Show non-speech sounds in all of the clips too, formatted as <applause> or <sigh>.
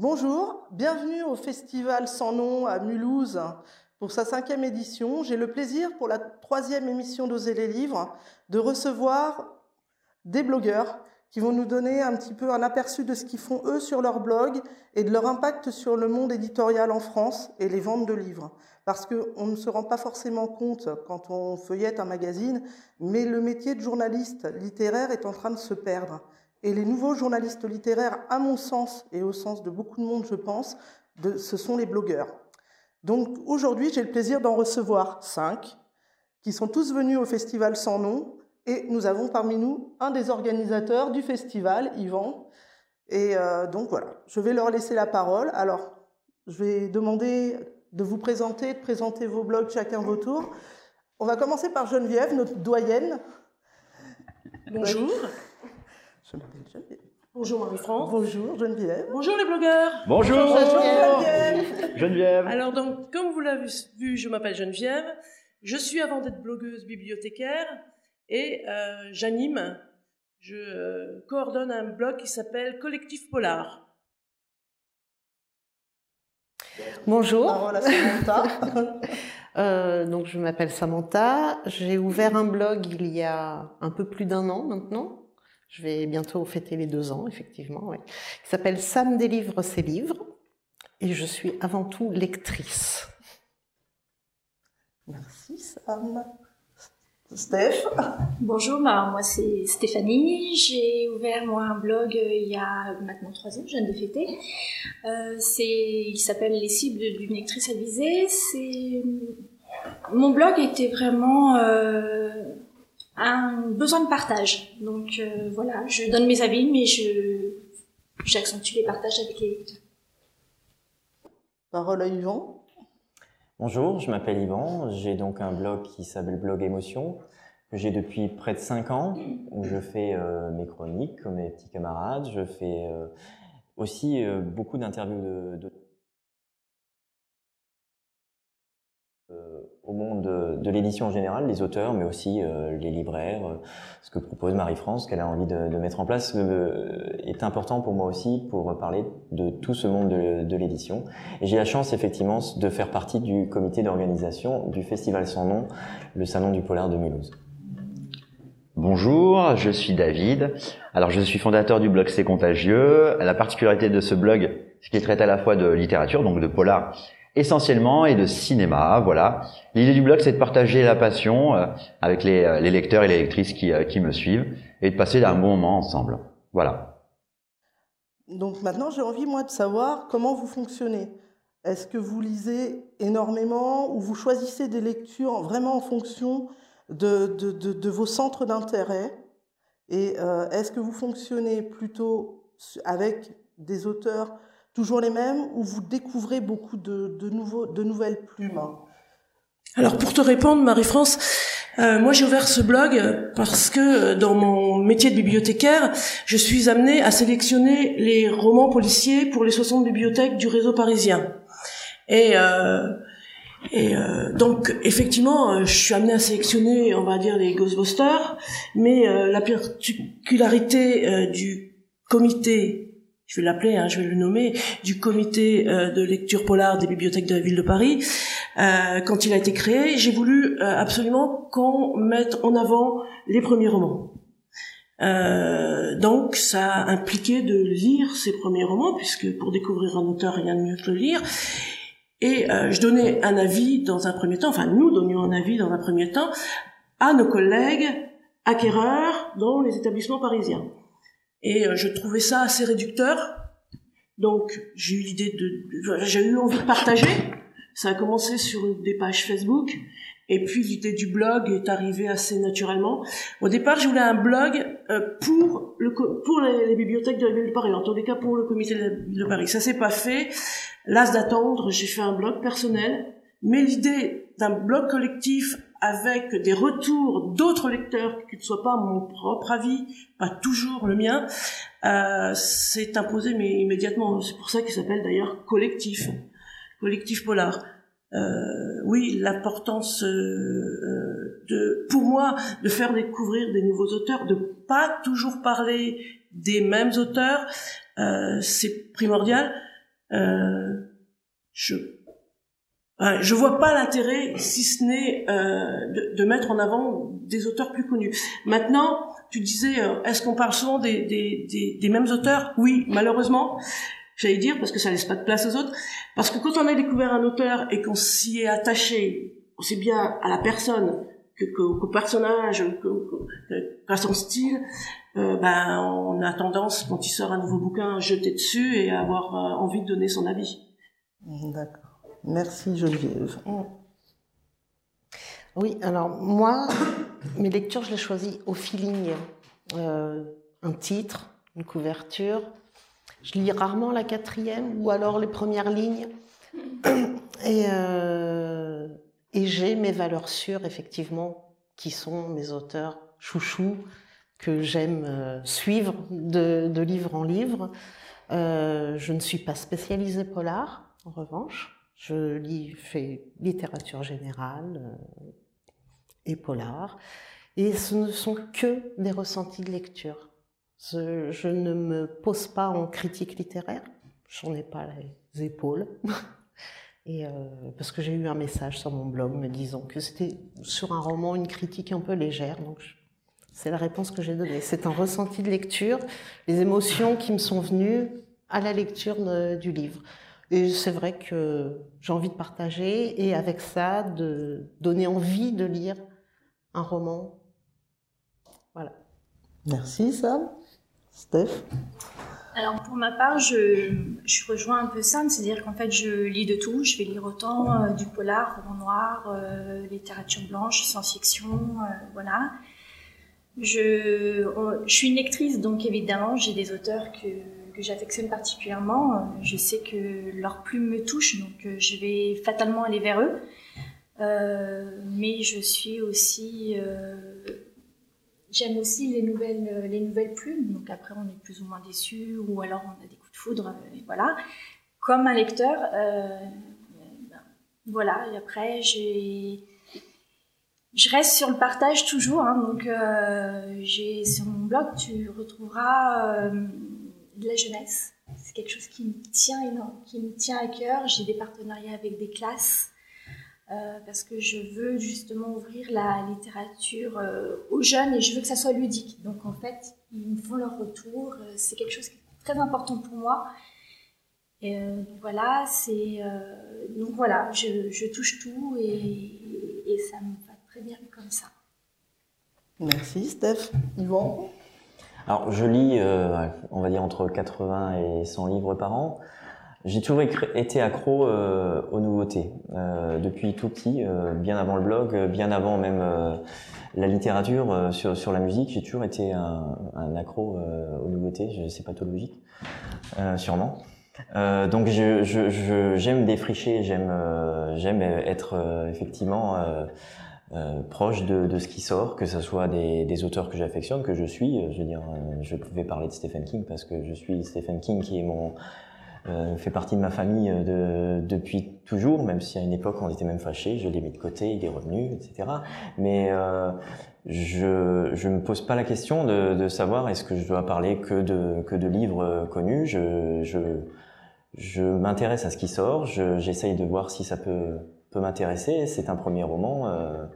Bonjour, bienvenue au Festival sans nom à Mulhouse pour sa cinquième édition. J'ai le plaisir pour la troisième émission d'Oser les livres de recevoir des blogueurs qui vont nous donner un petit peu un aperçu de ce qu'ils font eux sur leur blog et de leur impact sur le monde éditorial en France et les ventes de livres. Parce qu'on ne se rend pas forcément compte quand on feuillette un magazine, mais le métier de journaliste littéraire est en train de se perdre. Et les nouveaux journalistes littéraires, à mon sens et au sens de beaucoup de monde, je pense, ce sont les blogueurs. Donc aujourd'hui, j'ai le plaisir d'en recevoir cinq, qui sont tous venus au Festival sans nom, et nous avons parmi nous un des organisateurs du festival, Yvan. Et euh, donc voilà, je vais leur laisser la parole. Alors, je vais demander de vous présenter, de présenter vos blogs chacun vos tours. On va commencer par Geneviève, notre doyenne. Bonjour. Je m'appelle Geneviève. Bonjour Marie-France. Bonjour Geneviève. Bonjour les blogueurs. Bonjour. Geneviève. Geneviève. Alors donc, comme vous l'avez vu, je m'appelle Geneviève. Je suis avant d'être blogueuse bibliothécaire et euh, j'anime, je euh, coordonne un blog qui s'appelle Collectif Polar. Bonjour. Parole à Samantha. <laughs> Euh, donc je m'appelle Samantha. J'ai ouvert un blog il y a un peu plus d'un an maintenant. Je vais bientôt fêter les deux ans, effectivement. Ouais. Qui s'appelle Sam délivre ses livres. Et je suis avant tout lectrice. Merci Sam. Steph. Bonjour, bah, moi c'est Stéphanie. J'ai ouvert moi un blog euh, il y a maintenant trois ans, je viens de fêter. Euh, c'est, il s'appelle Les cibles d'une lectrice avisée. C'est mon blog était vraiment euh, un besoin de partage. Donc euh, voilà, je donne mes avis, mais je j'accentue les partages avec les lecteurs. Parole à Yvan. Bonjour, je m'appelle Yvan. J'ai donc un blog qui s'appelle Blog Émotion que j'ai depuis près de 5 ans où je fais euh, mes chroniques comme mes petits camarades. Je fais euh, aussi euh, beaucoup d'interviews de, de au monde de, de l'édition en général, les auteurs, mais aussi euh, les libraires. euh, ce que propose Marie-France, qu'elle a envie de, de mettre en place, euh, est important pour moi aussi pour parler de tout ce monde de, de l'édition. Et j'ai la chance effectivement de faire partie du comité d'organisation du Festival sans nom, le Salon du Polar de Mulhouse. Bonjour, je suis David. Alors je suis fondateur du blog C'est contagieux. La particularité de ce blog, c'est qu'il traite à la fois de littérature, donc de polar essentiellement, et de cinéma. Voilà. L'idée du blog, c'est de partager la passion euh, avec les, euh, les lecteurs et les lectrices qui, euh, qui me suivent et de passer un bon moment ensemble. Voilà. Donc maintenant, j'ai envie, moi, de savoir comment vous fonctionnez. Est-ce que vous lisez énormément ou vous choisissez des lectures vraiment en fonction de, de, vos centres d'intérêt? Et est-ce que vous fonctionnez plutôt avec des auteurs toujours les mêmes ou vous découvrez beaucoup de, de, nouveaux, de nouvelles plumes? Alors pour te répondre, Marie-France, euh, moi j'ai ouvert ce blog parce que euh, dans mon métier de bibliothécaire, je suis amenée à sélectionner les romans policiers pour les 60 bibliothèques du réseau parisien. Et, euh, et euh, donc effectivement, euh, je suis amenée à sélectionner, on va dire, les Ghostbusters, mais euh, la particularité du comité je vais l'appeler, hein, je vais le nommer, du comité euh, de lecture polar des bibliothèques de la ville de Paris, euh, quand il a été créé, j'ai voulu euh, absolument qu'on mette en avant les premiers romans. Euh, donc ça a impliqué de lire ces premiers romans, puisque pour découvrir un auteur, rien de mieux que le lire. Et euh, je donnais un avis dans un premier temps, enfin nous donnions un avis dans un premier temps à nos collègues acquéreurs dans les établissements parisiens. Et euh, je trouvais ça assez réducteur. Donc j'ai eu l'idée de, j'ai eu envie de partager. Ça a commencé sur des pages Facebook. Et puis l'idée du blog est arrivée assez naturellement. Au départ, je voulais un blog euh, pour le pour les, les bibliothèques de la ville de Paris, en tous les cas pour le comité de la ville de Paris. Ça s'est pas fait. Las d'attendre, j'ai fait un blog personnel. Mais l'idée d'un blog collectif avec des retours d'autres lecteurs qui ne soient pas mon propre avis, pas toujours le mien, euh, s'est imposé mais immédiatement. C'est pour ça qu'il s'appelle d'ailleurs collectif, collectif polar. Euh, oui, l'importance euh, euh, de, pour moi, de faire découvrir des nouveaux auteurs, de pas toujours parler des mêmes auteurs, euh, c'est primordial. Euh, je vois pas l'intérêt, si ce n'est euh, de, de, mettre en avant des auteurs plus connus. Maintenant, tu disais, euh, est-ce qu'on parle souvent des, des, des, des, mêmes auteurs? Oui, malheureusement, j'allais dire, parce que ça laisse pas de place aux autres. Parce que quand on a découvert un auteur et qu'on s'y est attaché, aussi bien à la personne qu'au personnage, qu'à son style, euh, ben, on a tendance, quand il sort un nouveau bouquin, à jeter dessus et à avoir euh, envie de donner son avis. D'accord. Merci Geneviève. Oui, alors moi, <coughs> mes lectures, je les choisis au feeling. Euh, un titre, une couverture. Je lis rarement la quatrième ou alors les premières lignes. <coughs> Et, euh, et j'ai mes valeurs sûres, effectivement, qui sont mes auteurs chouchous que j'aime euh, suivre de, livre en livre. Je ne suis pas spécialisée polar, en revanche. Je lis, fais littérature générale euh, et polar. Et ce ne sont que des ressentis de lecture. Je, ne me pose pas en critique littéraire. J'en ai pas les épaules. <laughs> Et euh, parce que j'ai eu un message sur mon blog me disant que c'était sur un roman une critique un peu légère. Donc c'est la réponse que j'ai donnée. C'est un ressenti de lecture, les émotions qui me sont venues à la lecture de, du livre. Et c'est vrai que j'ai envie de partager et avec ça, de donner envie de lire un roman. Voilà. Merci Sam. Steph alors pour ma part, je, je rejoins un peu Sam, c'est-à-dire qu'en fait je lis de tout. Je vais lire autant euh, du polar, roman noir, euh, littérature blanche, science-fiction, euh, voilà. Je, je suis une lectrice, donc évidemment j'ai des auteurs que, que j'affectionne particulièrement. Je sais que leur plume me touche, donc euh, je vais fatalement aller vers eux. Euh, mais je suis aussi, euh, j'aime aussi les nouvelles, les nouvelles plumes. Donc après, on est plus ou moins déçu, ou alors on a des coups de foudre, voilà. Comme un lecteur, ben, voilà. Et après, j'ai je reste sur le partage toujours, hein, donc euh, j'ai sur mon blog tu retrouveras euh, de la jeunesse. C'est quelque chose qui me tient énorme, qui me tient à cœur. J'ai des partenariats avec des classes euh, parce que je veux justement ouvrir la littérature euh, aux jeunes et je veux que ça soit ludique. Donc en fait, ils me font leur retour. Euh, c'est quelque chose qui est très important pour moi. Et voilà, donc voilà, je, touche tout et, et ça me va très bien comme ça. Merci Steph. Yvan? Alors, je lis, euh, on va dire, entre 80 et 100 livres par an. J'ai toujours été accro euh, aux nouveautés. Euh, depuis tout petit, euh, bien avant le blog, bien avant même euh, la littérature, sur, sur la musique, j'ai toujours été un, un accro aux nouveautés. C'est pathologique, sûrement. donc, je, je, je, j'aime défricher, j'aime, j'aime être effectivement euh, proche de, de, ce qui sort, que ce soit des, des auteurs que j'affectionne, que je suis. Euh, je veux dire, euh, je pouvais parler de Stephen King parce que je suis Stephen King qui est mon fait partie de ma famille de, depuis toujours, même si à une époque on était même fâchés, je l'ai mis de côté, il est revenu, etc. Mais je je me pose pas la question de, de savoir est-ce que je dois parler que de que de livres connus. Je je je m'intéresse à ce qui sort, j'essaye de voir si ça peut peut m'intéresser. C'est un premier roman. Euh,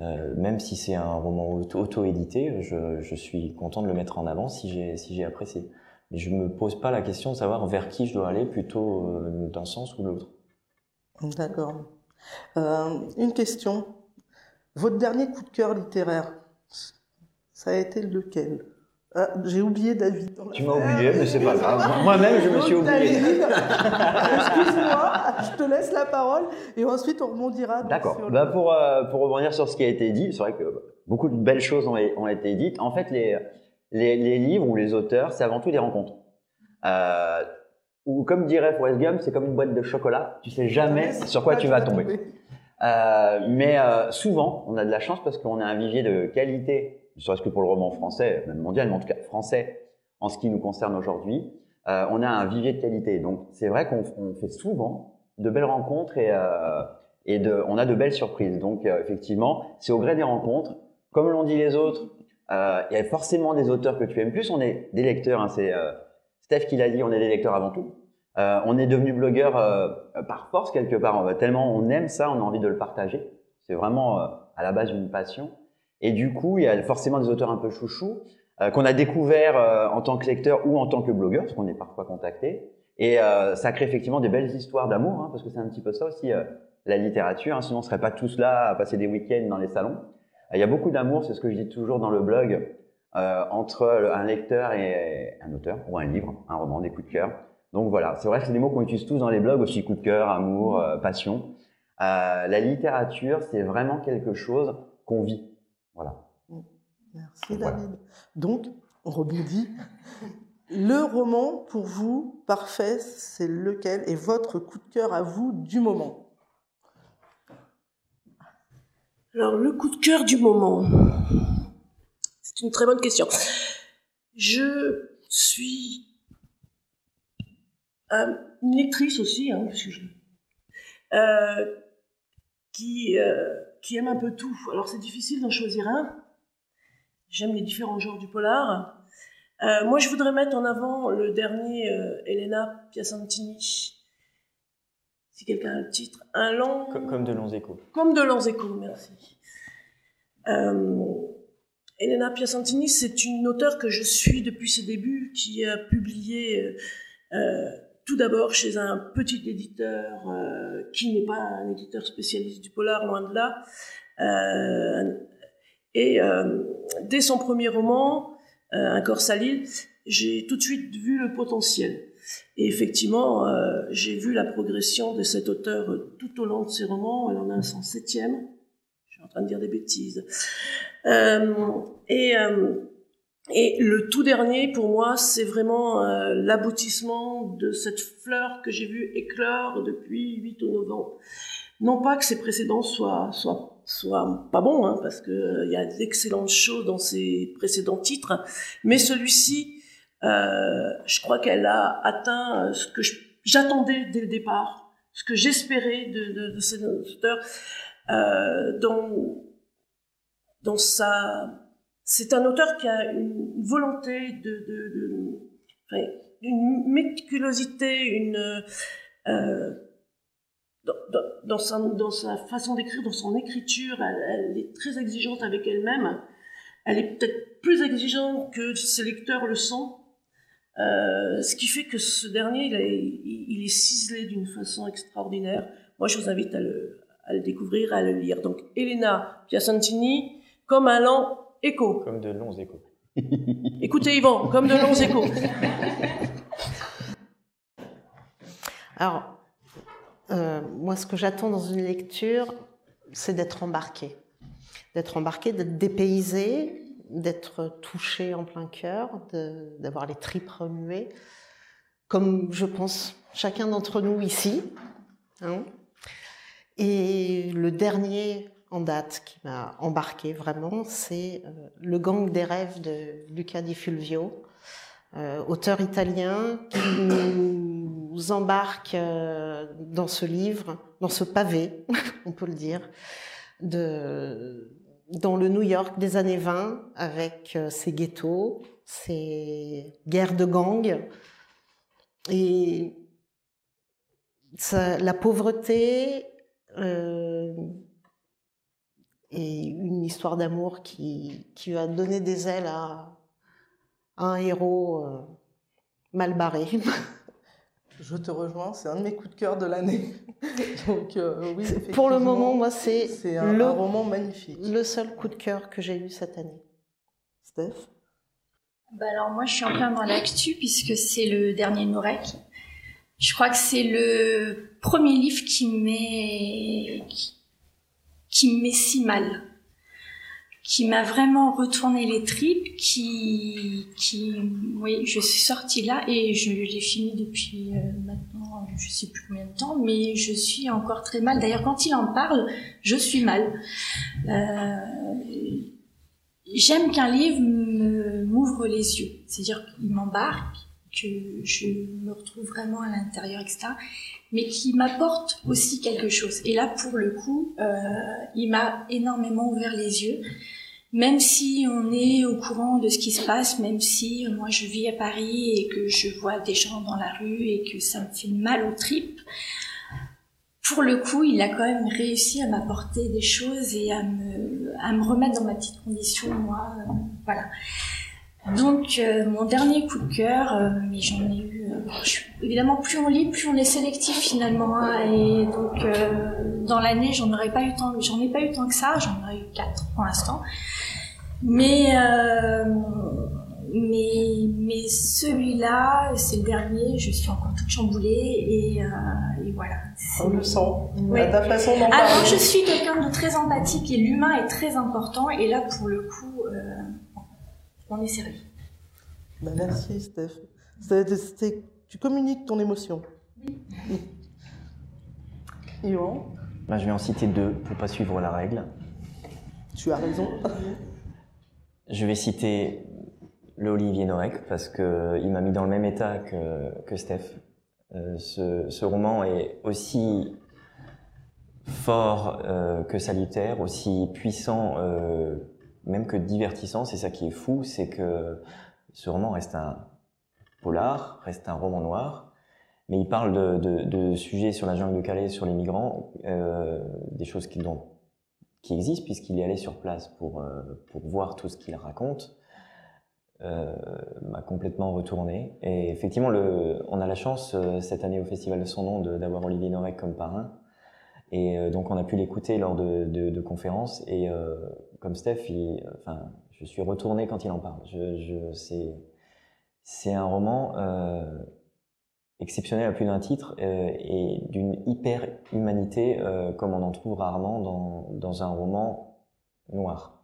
euh, même si c'est un roman auto-édité, je, suis content de le mettre en avant si j'ai apprécié. Je me pose pas la question de savoir vers qui je dois aller, plutôt euh, d'un sens ou de l'autre. D'accord. Une question. Votre dernier coup de cœur littéraire, ça a été lequel? Ah, j'ai oublié David. Tu m'as oublié, mais c'est pas grave. <laughs> Moi-même, je me suis oublié. Excuse-moi, je te laisse la parole et ensuite on rebondira. D'accord. Bah pour, euh, pour rebondir sur ce qui a été dit, c'est vrai que beaucoup de belles choses ont, ont été dites. En fait, les, les, les, livres ou les auteurs, c'est avant tout des rencontres. Euh, ou comme dirait Forrest Gump, c'est comme une boîte de chocolat. Tu sais jamais sur quoi tu vas tomber. tomber. Euh, mais souvent, on a de la chance parce qu'on a un vivier de qualité ne serait-ce que pour le roman français, même mondial, mais en tout cas français, en ce qui nous concerne aujourd'hui, euh, on a un vivier de qualité. Donc c'est vrai qu'on fait souvent de belles rencontres et, euh, et de, on a de belles surprises. Donc euh, effectivement, c'est au gré des rencontres. Comme l'ont dit les autres, il y a forcément des auteurs que tu aimes plus. On est des lecteurs. Hein, c'est Steph qui l'a dit, on est des lecteurs avant tout. On est devenu blogueur par force quelque part. On tellement on aime ça, on a envie de le partager. C'est vraiment à la base une passion. Et du coup, il y a forcément des auteurs un peu chouchous qu'on a découvert en tant que lecteur ou en tant que blogueur, parce qu'on est parfois contacté. Et ça crée effectivement des belles histoires d'amour, hein, parce que c'est un petit peu ça aussi la littérature. Hein, sinon, on serait pas tous là à passer des week-ends dans les salons. Il y a beaucoup d'amour, c'est ce que je dis toujours dans le blog, entre un lecteur et un auteur, ou un livre, un roman, des coups de cœur. Donc voilà, c'est vrai que c'est des mots qu'on utilise tous dans les blogs aussi, coup de cœur, amour, euh, passion. Euh, la littérature, c'est vraiment quelque chose qu'on vit. Voilà. Merci David. Donc, on rebondit. Le roman, pour vous, parfait, c'est lequel Et votre coup de cœur à vous du moment? Alors, le coup de cœur du moment, c'est une très bonne question. Je suis une lectrice aussi, hein, euh, qui, euh, qui aime un peu tout. Alors c'est difficile d'en choisir un. J'aime les différents genres du polar. moi, je voudrais mettre en avant le dernier Elena Piacentini. Si quelqu'un a le titre, un long. Comme, de longs échos. Comme de longs échos, merci. Elena Piacentini, c'est une auteure que je suis depuis ses débuts, qui a publié tout d'abord chez un petit éditeur euh, qui n'est pas un éditeur spécialiste du polar, loin de là. Euh, et euh, dès son premier roman, Un corps salide, j'ai tout de suite vu le potentiel. Et effectivement, j'ai vu la progression de cet auteur tout au long de ses romans. Elle en a un 107e. Je suis en train de dire des bêtises. Et le tout dernier, pour moi, c'est vraiment euh, l'aboutissement de cette fleur que j'ai vue éclore depuis 8 ou 9 ans. Non pas que ses précédents soient, soient, soient pas bons, hein, parce qu'il euh, y a d'excellentes choses dans ses précédents titres, mais celui-ci, euh, je crois qu'elle a atteint euh, ce que j'attendais dès le départ, ce que j'espérais de, de, de dans, dans sa c'est un auteur qui a une volonté de, une méticulosité, une euh, dans, sa, façon d'écrire, dans son écriture, elle, est très exigeante avec elle-même. Elle est peut-être plus exigeante que ses lecteurs le sont. Euh, ce qui fait que ce dernier, il est, il est ciselé d'une façon extraordinaire. Moi, je vous invite à le, à le découvrir, à le lire. Donc, Elena Piacentini, comme un lent échos. Comme de longs échos. <laughs> Écoutez Yvan, comme de longs échos. Alors, euh, moi, ce que j'attends dans une lecture, c'est d'être embarqué. D'être embarqué, d'être dépaysé, d'être touché en plein cœur, d'avoir les tripes remuées, comme je pense chacun d'entre nous ici. Hein. Et le dernier en date qui m'a embarqué vraiment, c'est euh, Le gang des rêves de Luca Di Fulvio, euh, auteur italien qui nous embarque euh, dans ce livre, dans ce pavé, <laughs> on peut le dire, dans le New York des années 20 avec ses ghettos, ses guerres de gangs. Et la pauvreté et une histoire d'amour qui, qui va donner des ailes à, un héros euh, mal barré. <laughs> Je te rejoins, c'est un de mes coups de cœur de l'année. <laughs> Donc euh, oui, Pour le moment, moi, c'est un, le, roman magnifique. Le seul coup de cœur que j'ai eu cette année. Steph? Bah alors moi, je suis en plein dans l'actu puisque c'est le dernier Norek. Je crois que c'est le premier livre qui m'est qui me met si mal, qui m'a vraiment retourné les tripes, qui, qui, oui, je suis sortie là et je l'ai fini depuis euh, maintenant, je sais plus combien de temps, mais je suis encore très mal. D'ailleurs, quand il en parle, je suis mal. Euh, J'aime qu'un livre m'ouvre les yeux, c'est-à-dire qu'il m'embarque, que je me retrouve vraiment à l'intérieur, etc mais qui m'apporte aussi quelque chose. Et là, pour le coup, euh, il m'a énormément ouvert les yeux. même si on est au courant de ce qui se passe, même si moi je vis à Paris et que je vois des gens dans la rue et que ça me fait mal aux tripes, pour le coup, il a quand même réussi à m'apporter des choses et à me, à me remettre dans ma petite condition, moi. Euh, voilà. Donc, euh, mon dernier coup de cœur, euh, mais j'en ai eu. évidemment, plus on lit, plus on est sélectif finalement. Hein, et donc, dans l'année, j'en aurais pas eu tant, j'en ai pas eu tant que ça. J'en aurais eu quatre pour l'instant. Mais mais, mais celui-là, c'est le dernier, je suis encore toute chamboulée et, euh, et voilà. On le sent, ouais. ta façon d'en parler. Alors, je suis quelqu'un de très empathique et l'humain est très important et là, pour le coup, euh, on est servi. Ben, merci, Steph. tu communiques ton émotion. Oui. <laughs> Yvan ben, Je vais en citer deux pour pas suivre la règle. Tu as raison. <laughs> Je vais citer le Olivier Norek parce que il m'a mis dans le même état que, que Steph. Euh, ce, ce, roman est aussi fort euh, que salutaire, aussi puissant euh, même que divertissant. C'est ça qui est fou, c'est que ce roman reste un polar, reste un roman noir, mais il parle de, sujets sur la jungle de Calais, sur les migrants, euh, des choses qui, dont, qui existent puisqu'il est allé sur place pour, euh, pour voir tout ce qu'il raconte euh, m'a complètement retourné. Et effectivement, on a la chance cette année au Festival de son nom d'avoir Olivier Norek comme parrain. Et donc on a pu l'écouter lors de, de, conférences. Et comme Steph, je suis retourné quand il en parle. C'est un roman exceptionnel à plus d'un titre et d'une hyper humanité comme on en trouve rarement dans, un roman noir.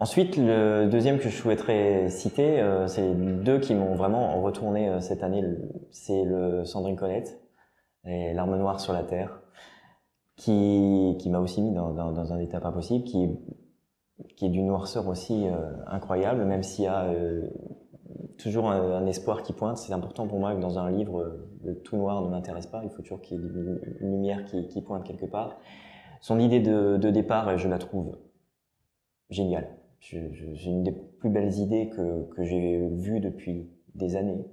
Ensuite, le deuxième que je souhaiterais citer, euh, c'est deux qui m'ont vraiment retourné euh, cette année. C'est le Sandrine Connette et L'arme noire sur la terre, qui, qui m'a aussi mis dans, dans, un état pas possible, qui, qui est d'une noirceur aussi euh, incroyable, même s'il y a toujours un, espoir qui pointe. C'est important pour moi que dans un livre, le tout noir ne m'intéresse pas. Il faut toujours qu'il y ait une, lumière qui, qui, pointe quelque part. Son idée de, de départ, je la trouve géniale j'ai une des plus belles idées que, que j'ai vues depuis des années.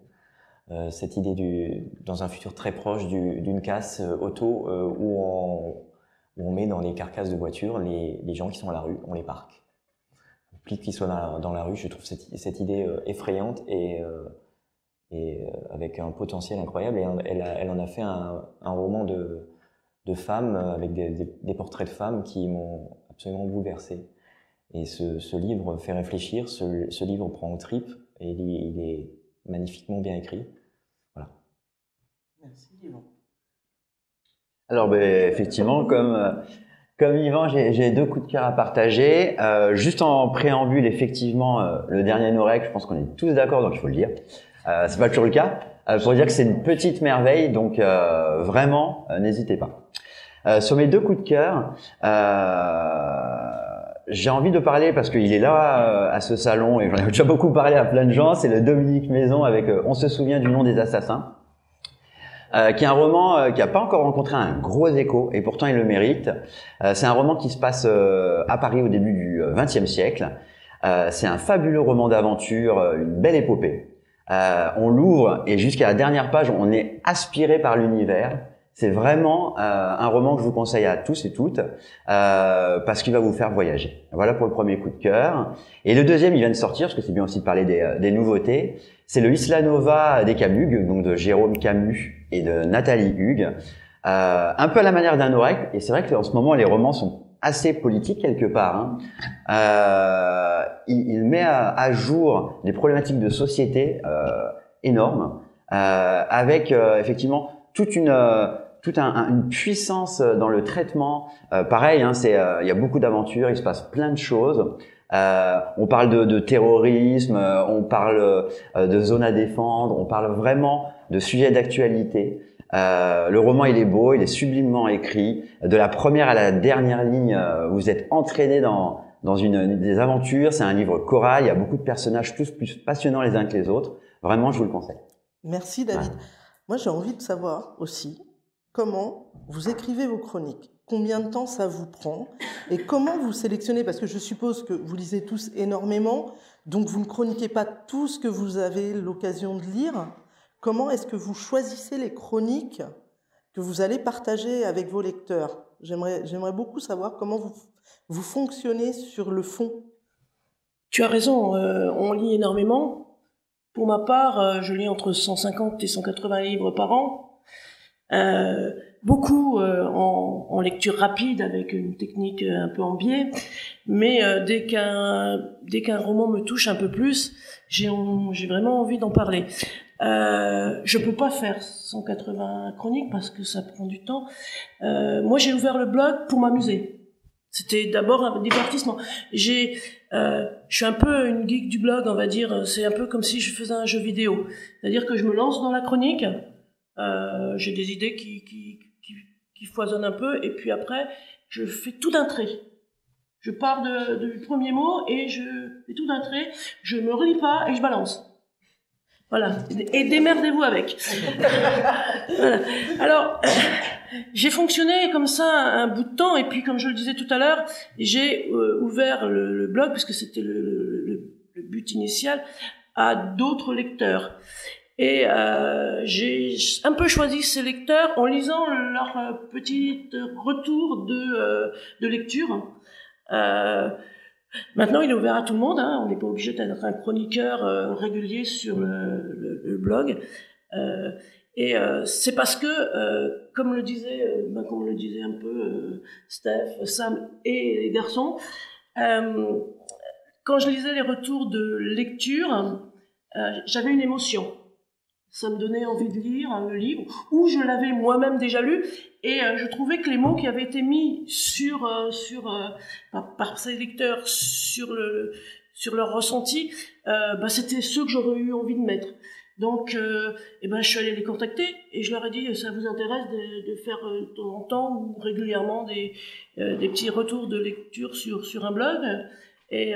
Euh, cette idée du, dans un futur très proche d'une casse euh, auto euh, où, on, met dans les carcasses de voitures les, gens qui sont à la rue, on les parque. Plus qu'ils soient dans la, rue, je trouve cette, cette idée effrayante et, et avec un potentiel incroyable. Elle, a, elle en a fait un, un roman de, de femmes avec des, portraits de femmes qui m'ont absolument bouleversé. Et ce, ce, livre fait réfléchir, ce, livre prend en trip et il, est magnifiquement bien écrit. Merci Yvan. Alors ben, effectivement, comme, euh, comme Yvan, j'ai deux coups de cœur à partager. Euh, juste en préambule, effectivement, euh, le dernier Norek, je pense qu'on est tous d'accord, donc il faut le dire. Euh, c'est pas toujours le cas. Euh, pour dire que c'est une petite merveille, donc euh, vraiment, n'hésitez pas. sur mes deux coups de cœur, j'ai envie de parler parce qu'il est là euh, à ce salon et j'en ai <laughs> déjà beaucoup parlé à plein de gens. C'est le Dominique Maison avec euh, On se souvient du nom des assassins, euh, qui est un roman euh, qui n'a pas encore rencontré un gros écho et pourtant il le mérite. c'est un roman qui se passe à Paris au début du XXe siècle. c'est un fabuleux roman d'aventure, une belle épopée. on l'ouvre et jusqu'à la dernière page, on est aspiré par l'univers. C'est vraiment euh, un roman que je vous conseille à tous et toutes euh, parce qu'il va vous faire voyager. Voilà pour le premier coup de cœur. Et le deuxième, il vient de sortir parce que c'est bien aussi de parler des, euh, des nouveautés. C'est le Isla Nova des Camus, donc de Jérôme Camus et de Nathalie Hugues. Euh, un peu à la manière d'un Norek. Et c'est vrai qu'en ce moment, les romans sont assez politiques quelque part. Hein. Euh, il, il, met à, à, jour des problématiques de société énormes avec effectivement toute une toute un, une puissance euh, dans le traitement. Euh, pareil, hein, c'est euh, il y a beaucoup d'aventures, il se passe plein de choses. Euh, on parle de, de terrorisme, euh, on parle de zones à défendre, on parle vraiment de sujets d'actualité. le roman il est beau, il est sublimement écrit. De la première à la dernière ligne, vous êtes entraîné dans dans une, des aventures. C'est un livre choral. Il y a beaucoup de personnages tous plus passionnants les uns que les autres. Vraiment, je vous le conseille. Merci David. Moi, j'ai envie de savoir aussi comment vous écrivez vos chroniques Combien de temps ça vous prend Et comment vous sélectionnez Parce que je suppose que vous lisez tous énormément, donc vous ne chroniquez pas tout ce que vous avez l'occasion de lire. Comment est-ce que vous choisissez les chroniques que vous allez partager avec vos lecteurs? J'aimerais, beaucoup savoir comment vous, vous fonctionnez sur le fond. Tu as raison, euh, on lit énormément. Pour ma part, euh, je lis entre 150 et 180 livres par an. Euh, beaucoup euh, en, en, lecture rapide avec une technique un peu en biais, mais dès qu'un dès qu'un roman me touche un peu plus, j'ai j'ai vraiment envie d'en parler. Euh, je peux pas faire 180 chroniques parce que ça prend du temps. Euh, moi, j'ai ouvert le blog pour m'amuser. C'était d'abord un divertissement. J'ai, euh, je suis un peu une geek du blog, on va dire. C'est un peu comme si je faisais un jeu vidéo. C'est-à-dire que je me lance dans la chronique. Euh, j'ai des idées qui, foisonnent un peu, et puis après, je fais tout d'un trait. Je pars du premier mot et je fais tout d'un trait. Je me relis pas et je balance. Voilà. Et démerdez-vous avec. <laughs> Alors, <coughs> j'ai fonctionné comme ça un bout de temps, et puis comme je le disais tout à l'heure, j'ai euh, ouvert le, blog, puisque c'était le, le, le, but initial, à d'autres lecteurs. Et euh, j'ai un peu choisi ces lecteurs en lisant leur euh, petit retour de, euh, de lecture. Maintenant, il est ouvert à tout le monde. Hein. On n'est pas obligé d'être un chroniqueur régulier sur le, blog. Et c'est parce que, comme le disait, ben, comme le disait un peu Steph, Sam et les garçons, quand je lisais les retours de lecture, j'avais une émotion ça me donnait envie de lire le livre, ou je l'avais moi-même déjà lu, et euh, je trouvais que les mots qui avaient été mis sur, euh, sur, euh, par, par, ces lecteurs sur, le, sur leur ressenti, bah, c'était ceux que j'aurais eu envie de mettre. Donc, eh ben, je suis allée les contacter et je leur ai dit, ça vous intéresse de, faire de temps en temps ou régulièrement des, des petits retours de lecture sur, sur un blog? Et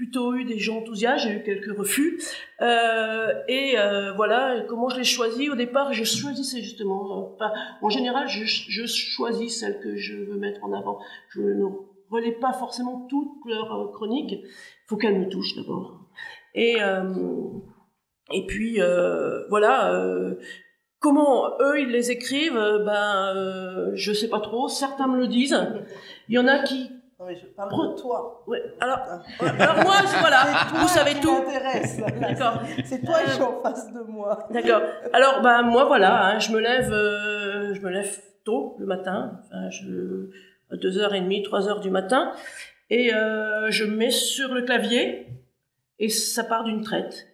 plutôt eu des gens enthousiastes, j'ai eu quelques refus. Euh, et euh, voilà, comment je l'ai choisi Au départ, je choisissais justement. En général, je, choisis celles que je veux mettre en avant. Je ne relais pas forcément toutes leurs euh, chroniques. Il faut qu'elles me touchent d'abord. Et, et puis, voilà. Comment eux, ils les écrivent? Ben, je sais pas trop. Certains me le disent. Il y en a qui mais je parle de toi. Ouais. Alors, <laughs> alors moi, voilà, vous savez tout. D'accord. C'est toi qui es en face de moi. D'accord. Alors, bah moi, voilà, hein, je me lève, euh, je me lève tôt le matin, enfin, je, à 2h30, 3h du matin, et euh, je mets sur le clavier, et ça part d'une traite.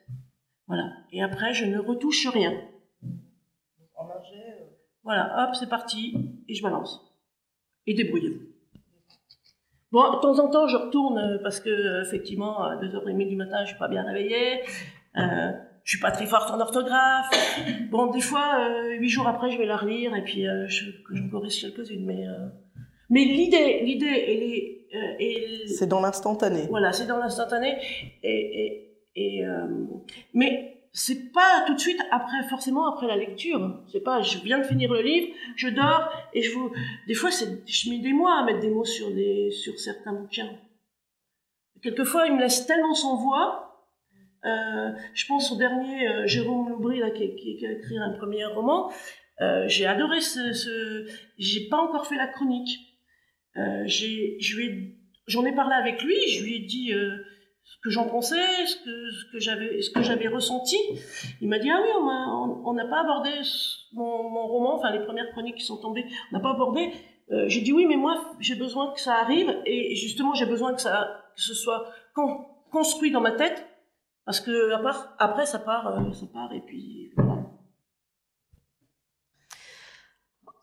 Voilà. Et après, je ne retouche rien. En euh, Voilà, hop, c'est parti, et je balance. Et débrouillez-vous. Bon, de temps en temps, je retourne euh, parce que euh, effectivement, à 2h30 du matin, je suis pas bien réveillée. Euh, je suis pas très forte en orthographe. <coughs> Bon, des fois, euh, huit jours après, je vais la relire et puis euh, je, je corrige quelques-unes. Mais, euh, mais l'idée, l'idée, elle est, elle... c'est dans l'instantané. Voilà, c'est dans l'instantané. Et, et, et mais c'est pas tout de suite après forcément après la lecture. C'est pas je viens de finir le livre je dors et je vous des fois c'est je mets des mois à mettre des mots sur des sur certains bouquins. Quelquefois il me laisse tellement sans voix euh, je pense au dernier euh, Jérôme Loubry qui, a écrit un premier roman. Euh, j'ai adoré ce, j'ai pas encore fait la chronique. J'ai j'en ai parlé avec lui je lui ai dit ce que j'en pensais, ce que, que j'avais, ce que j'avais ressenti. Il m'a dit ah oui, on n'a pas abordé mon, roman, enfin les premières chroniques qui sont tombées, on n'a pas abordé. Euh, j'ai dit oui, mais moi j'ai besoin que ça arrive et justement j'ai besoin que ça, que ce soit con, construit dans ma tête parce que à après ça part, euh, ça part et puis voilà.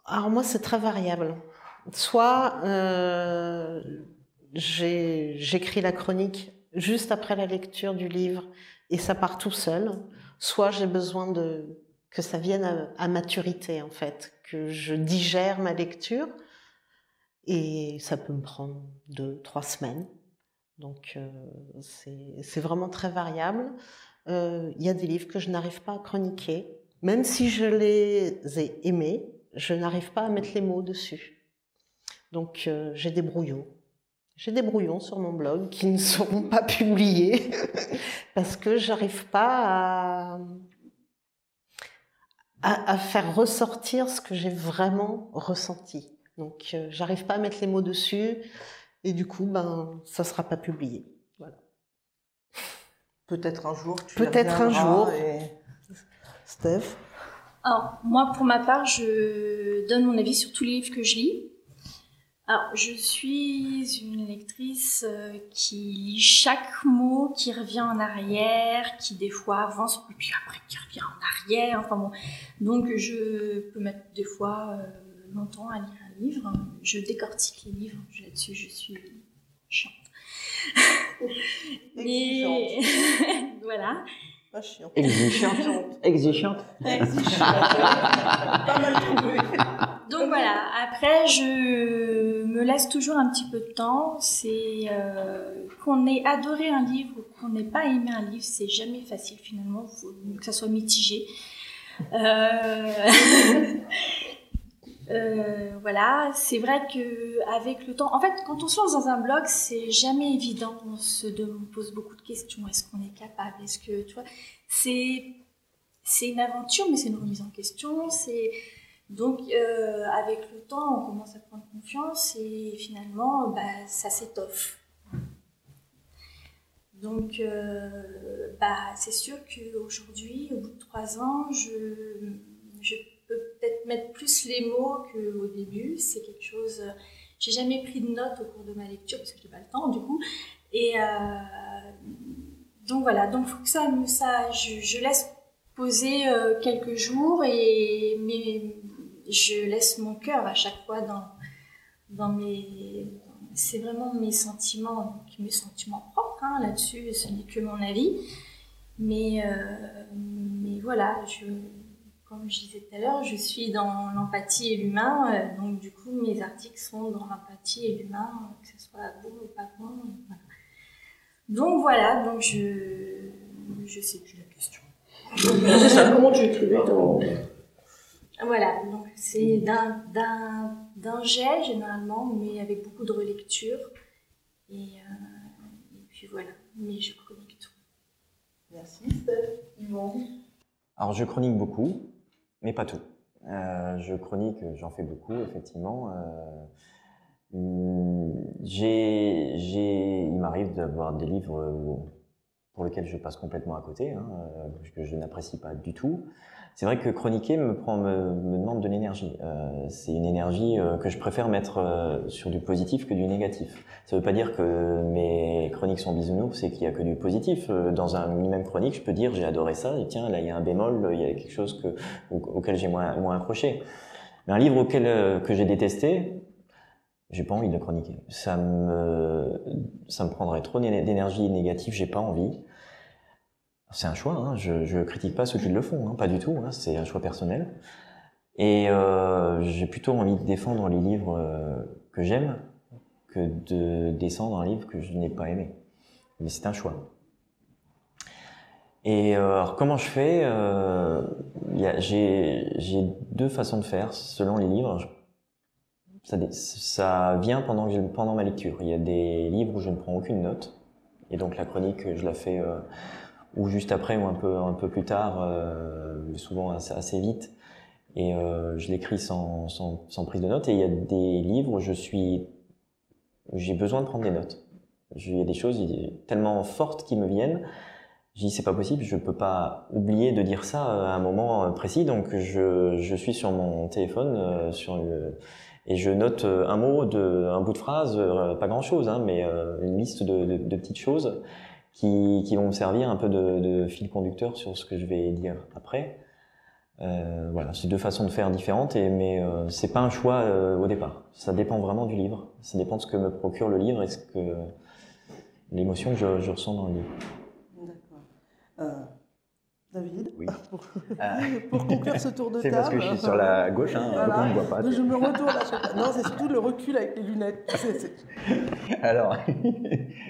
Alors moi c'est très variable. Soit euh, j'écris la chronique juste après la lecture du livre et ça part tout seul, soit j'ai besoin de que ça vienne à, maturité en fait, que je digère ma lecture et ça peut me prendre deux, trois semaines. Donc euh, c'est vraiment très variable. Il euh, y a des livres que je n'arrive pas à chroniquer même si je les ai aimés, je n'arrive pas à mettre les mots dessus. Donc euh, j'ai des brouillons. J'ai des brouillons sur mon blog qui ne seront pas <laughs> publiés parce que j'arrive pas à, à, faire ressortir ce que j'ai vraiment ressenti. Donc euh, j'arrive pas à mettre les mots dessus et du coup ben ça sera pas publié. Voilà. Peut-être un jour. Peut-être un jour. Steph? Alors moi pour ma part je donne mon avis sur tous les livres que je lis. Alors, je suis une lectrice euh, qui lit chaque mot, qui revient en arrière, qui des fois avance, et puis après qui revient en arrière. Enfin bon, donc je peux mettre des fois euh, longtemps à lire un livre. Je décortique les livres. Là-dessus, je suis chiante. <laughs> Et <laughs> voilà. Pas chiant. Exigeante. Exigeante. Pas mal trouvé. Donc voilà, après je me laisse toujours un petit peu de temps. C'est euh, qu'on ait adoré un livre ou qu'on n'ait pas aimé un livre, c'est jamais facile finalement, que ça soit mitigé. Euh... <laughs> euh, voilà, c'est vrai que avec le temps, en fait, quand on se lance dans un blog, c'est jamais évident. On se pose beaucoup de questions. Est-ce qu'on est capable? Est-ce que tu vois C'est c'est une aventure, mais c'est une remise en question. C'est donc, euh, avec le temps, on commence à prendre confiance et finalement, bah, ça s'étoffe. Donc, euh, bah, c'est sûr qu'aujourd'hui, au bout de trois ans, je, je peux peut-être mettre plus les mots qu'au début. C'est quelque chose. J'ai jamais pris de notes au cours de ma lecture parce que j'ai pas le temps, du coup. Et euh, donc voilà. Donc, faut que ça, ça, je, je laisse poser quelques jours et mais je laisse mon cœur à chaque fois dans, mes. C'est vraiment mes sentiments, mes sentiments propres hein, là-dessus, ce n'est que mon avis. Mais, euh, voilà, comme je disais tout à l'heure, je suis dans l'empathie et l'humain, euh, donc du coup mes articles sont dans l'empathie et l'humain, que ce soit bon ou pas bon. Donc voilà, donc je je sais plus la question. <laughs> Comment tu écrivais voilà, donc c'est d'un, d'un, jet généralement, mais avec beaucoup de relecture. Et, euh, puis voilà, mais je chronique tout. Merci Steph. Alors je chronique beaucoup, mais pas tout. Euh, je chronique, j'en fais beaucoup, effectivement. Euh, j'ai, j'ai, il m'arrive d'avoir des livres pour lesquels je passe complètement à côté, hein, que je n'apprécie pas du tout. C'est vrai que chroniquer me, prend, me, me demande de l'énergie. Euh, c'est une énergie euh, que je préfère mettre euh, sur du positif que du négatif. Ça ne veut pas dire que mes chroniques sont bisounours c'est qu'il y a que du positif. Euh, dans un même chronique, je peux dire j'ai adoré ça et tiens là il y a un bémol, il y a quelque chose que, auquel j'ai moins, moins accroché. Mais un livre auquel que j'ai détesté, j'ai pas envie de chroniquer. Ça me ça me prendrait trop d'énergie négative, j'ai pas envie. C'est un choix, hein. je critique pas ceux qui le font, hein. pas du tout, hein. c'est un choix personnel. Et euh, j'ai plutôt envie de défendre les livres euh, que j'aime que de descendre un livre que je n'ai pas aimé. Mais c'est un choix. Et euh, alors comment je fais J'ai deux façons de faire selon les livres. Ça, vient pendant, pendant ma lecture. Il y a des livres où je ne prends aucune note. Et donc la chronique, je la fais euh, ou juste après ou un peu un peu plus tard, euh, souvent assez, assez, vite. Et euh, je l'écris sans, sans, sans, prise de notes. Et il y a des livres où je suis, j'ai besoin de prendre des notes. Il y a des choses tellement fortes qui me viennent. Je dis c'est pas possible, je peux pas oublier de dire ça à un moment précis. Donc je, je suis sur mon téléphone, euh, sur et je note un mot, de, un bout de phrase, pas grand chose, hein, mais une liste de, de, petites choses qui, qui, vont me servir un peu de, fil conducteur sur ce que je vais dire après. Euh, voilà, c'est deux façons de faire différentes, et, mais euh, c'est pas un choix euh, au départ. Ça dépend vraiment du livre. Ça dépend de ce que me procure le livre et ce que l'émotion que je, je, ressens dans le livre. Euh, David, oui. <laughs> pour, <laughs> pour, conclure ce tour de table. C'est parce que je suis sur la gauche, hein, voilà. on ne voit pas. Je me <laughs> retourne Non, c'est surtout le recul avec les lunettes. Alors,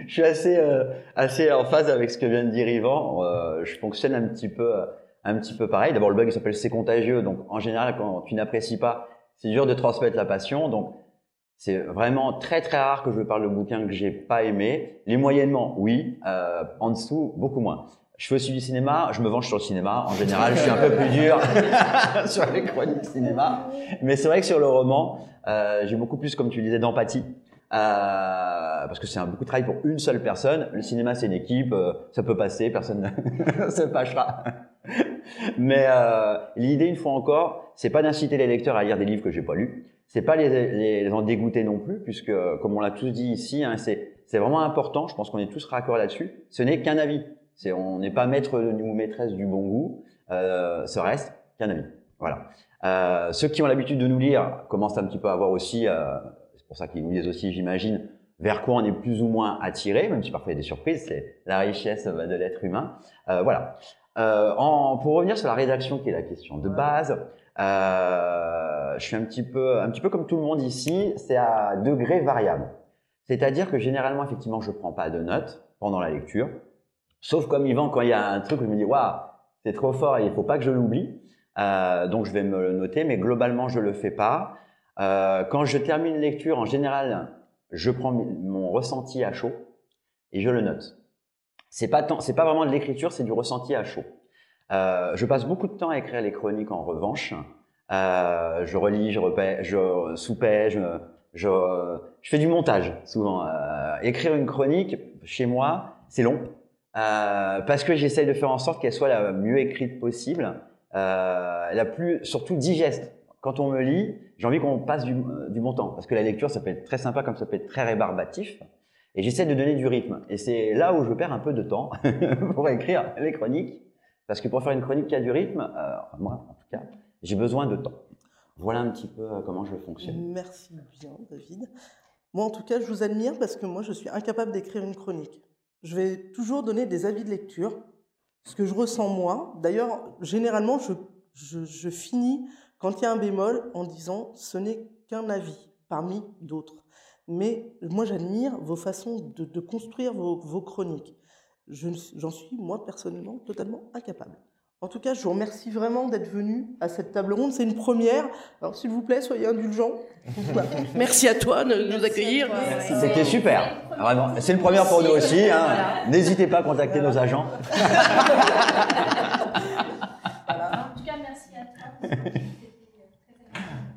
je suis assez, euh, assez en phase avec ce que vient de dire Yvan. Euh, je fonctionne un petit peu un petit peu pareil. D'abord, le il s'appelle C'est contagieux, donc en général, quand tu n'apprécies pas, c'est dur de transmettre la passion. Donc, c'est vraiment très très rare que je parle de bouquins que j'ai pas aimé. Les moyennement, oui. Euh, en dessous, beaucoup moins. Je fais aussi du cinéma, je me venge sur le cinéma. En général, je suis un peu plus dur <laughs> sur les chroniques cinéma. Mais c'est vrai que sur le roman, euh, j'ai beaucoup plus, comme tu disais, d'empathie. Euh, parce que c'est un beaucoup de travail pour une seule personne. Le cinéma, c'est une équipe, euh, ça peut passer, personne ne <laughs> se fâchera. Mais euh, l'idée, une fois encore, c'est pas d'inciter les lecteurs à lire des livres que j'ai pas lus. C'est pas les, les, en dégoûter non plus, puisque comme on l'a tous dit ici, hein, c'est vraiment important. Je pense qu'on est tous raccord là-dessus. Ce n'est qu'un avis. C'est on n'est pas maître ou maîtresse du bon goût. Euh, ce reste qu'un avis. Voilà. Euh, ceux qui ont l'habitude de nous lire commencent un petit peu à voir aussi. Euh, c'est pour ça qu'ils nous lisent aussi, j'imagine, vers quoi on est plus ou moins attiré, même si parfois il y a des surprises. C'est la richesse de l'être humain. Euh, voilà. Pour revenir sur la rédaction, qui est la question de base, je suis un petit peu, un petit peu comme tout le monde ici, c'est à degré variable. C'est-à-dire que généralement, effectivement, je prends pas de notes pendant la lecture, sauf comme Yvan, quand il y a un truc où je me dis, waouh, c'est trop fort et il faut pas que je l'oublie, euh, donc je vais me le noter, mais globalement, je le fais pas. Euh, quand je termine une lecture, en général, je prends mon ressenti à chaud et je le note. C'est pas pas vraiment de l'écriture, c'est du ressenti à chaud. Euh, je passe beaucoup de temps à écrire les chroniques en revanche. Je relis, je repais, je fais du montage souvent. Écrire une chronique chez moi, c'est long euh, parce que j'essaye de faire en sorte qu'elle soit la mieux écrite possible, euh, la plus surtout digeste. Quand on me lit, j'ai envie qu'on passe du, du bon temps parce que la lecture ça peut être très sympa comme ça peut être très rébarbatif. Et j'essaie de donner du rythme. Et c'est là où je perds un peu de temps <laughs> pour écrire les chroniques. Parce que pour faire une chronique qui a du rythme, euh, moi en tout cas, j'ai besoin de temps. Voilà un petit peu euh, comment je fonctionne. Merci bien, David. Moi, en tout cas, je vous admire parce que moi, je suis incapable d'écrire une chronique. Je vais toujours donner des avis de lecture, ce que je ressens moi. D'ailleurs, généralement, je, finis, quand il y a un bémol, en disant ce n'est qu'un avis parmi d'autres mais moi j'admire vos façons de, construire vos chroniques. J'en suis, moi, personnellement, totalement incapable. En tout cas, je vous remercie vraiment d'être venu à cette table ronde. C'est une première. Alors, s'il vous plaît, soyez indulgents. <laughs> Merci à toi de nous accueillir. C'était super. Vraiment. C'est une première pour nous aussi. Hein. N'hésitez pas à contacter nos agents. <laughs> voilà. En tout cas, merci à toi.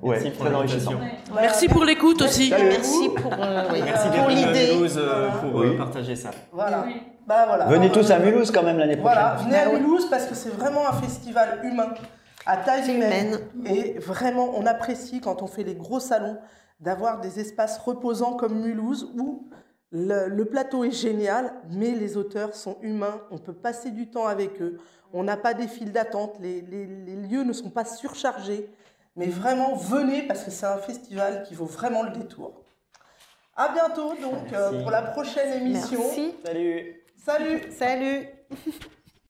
Ouais, Merci pour très enrichissant. l'invitation. Merci pour l'écoute aussi. Salut. Merci pour, euh, oui, Merci pour d'être venu à l'idée. Euh, pour Oui. euh, partager ça. Voilà. Oui. Bah, voilà. Venez tous à Mulhouse quand même l'année prochaine. Voilà, venez à oui. Mulhouse parce que c'est vraiment un festival humain, à taille humaine. Et vraiment, on apprécie quand on fait les gros salons d'avoir des espaces reposants comme Mulhouse où le, le plateau est génial, mais les auteurs sont humains, on peut passer du temps avec eux, on n'a pas des files d'attente, les, les- les lieux ne sont pas surchargés. Mais vraiment, venez parce que c'est un festival qui vaut vraiment le détour. À bientôt donc euh, pour la prochaine émission. Merci. Salut Salut Salut. <laughs>